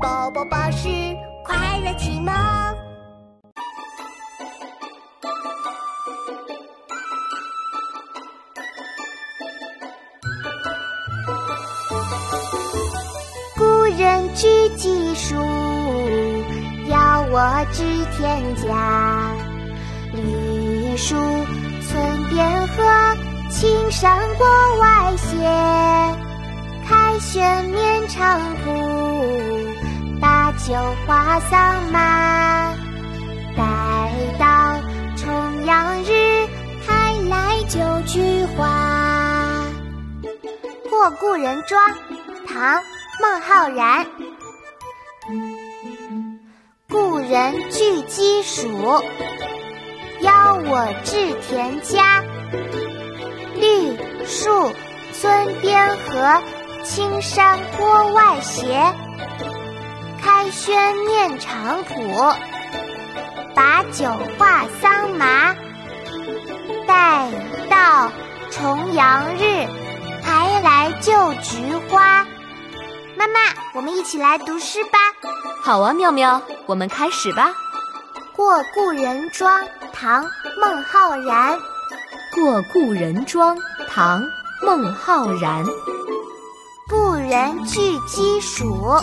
宝宝巴士快乐启蒙。古人具鸡黍，要我知天家。绿树村边合，青山郭外斜。凯旋面场圃，酒话桑麻。待到重阳日，还来就菊花。过故人庄，唐。孟浩然，故人具鸡黍，邀我至田家。绿树村边合，青山郭外斜。轩面场圃，把酒话桑麻。待到重阳日，还来就菊花。妈妈，我们一起来读诗吧。好啊，妙妙，我们开始吧。过故人庄，唐·孟浩然。过故人庄，唐·孟浩然。故人具鸡黍，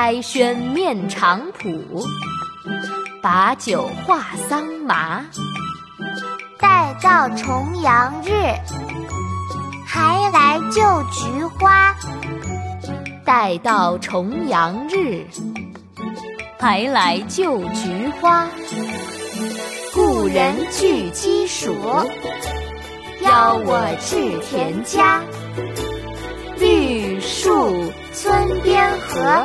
开轩面场圃，把酒话桑麻。待到重阳日，还来就菊花。待到重阳日，还来就菊花。故人具鸡黍，邀我至田家。绿树村边合，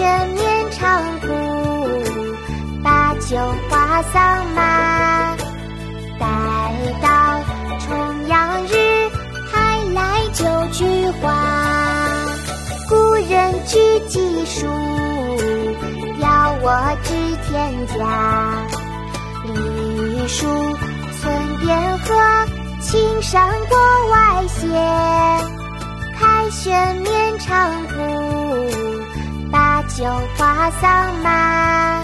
开轩面场圃，把酒话桑麻。待到重阳日，还来就菊花。故人具鸡黍，邀我至田家。绿树村边合，青山郭外斜。有花香吗。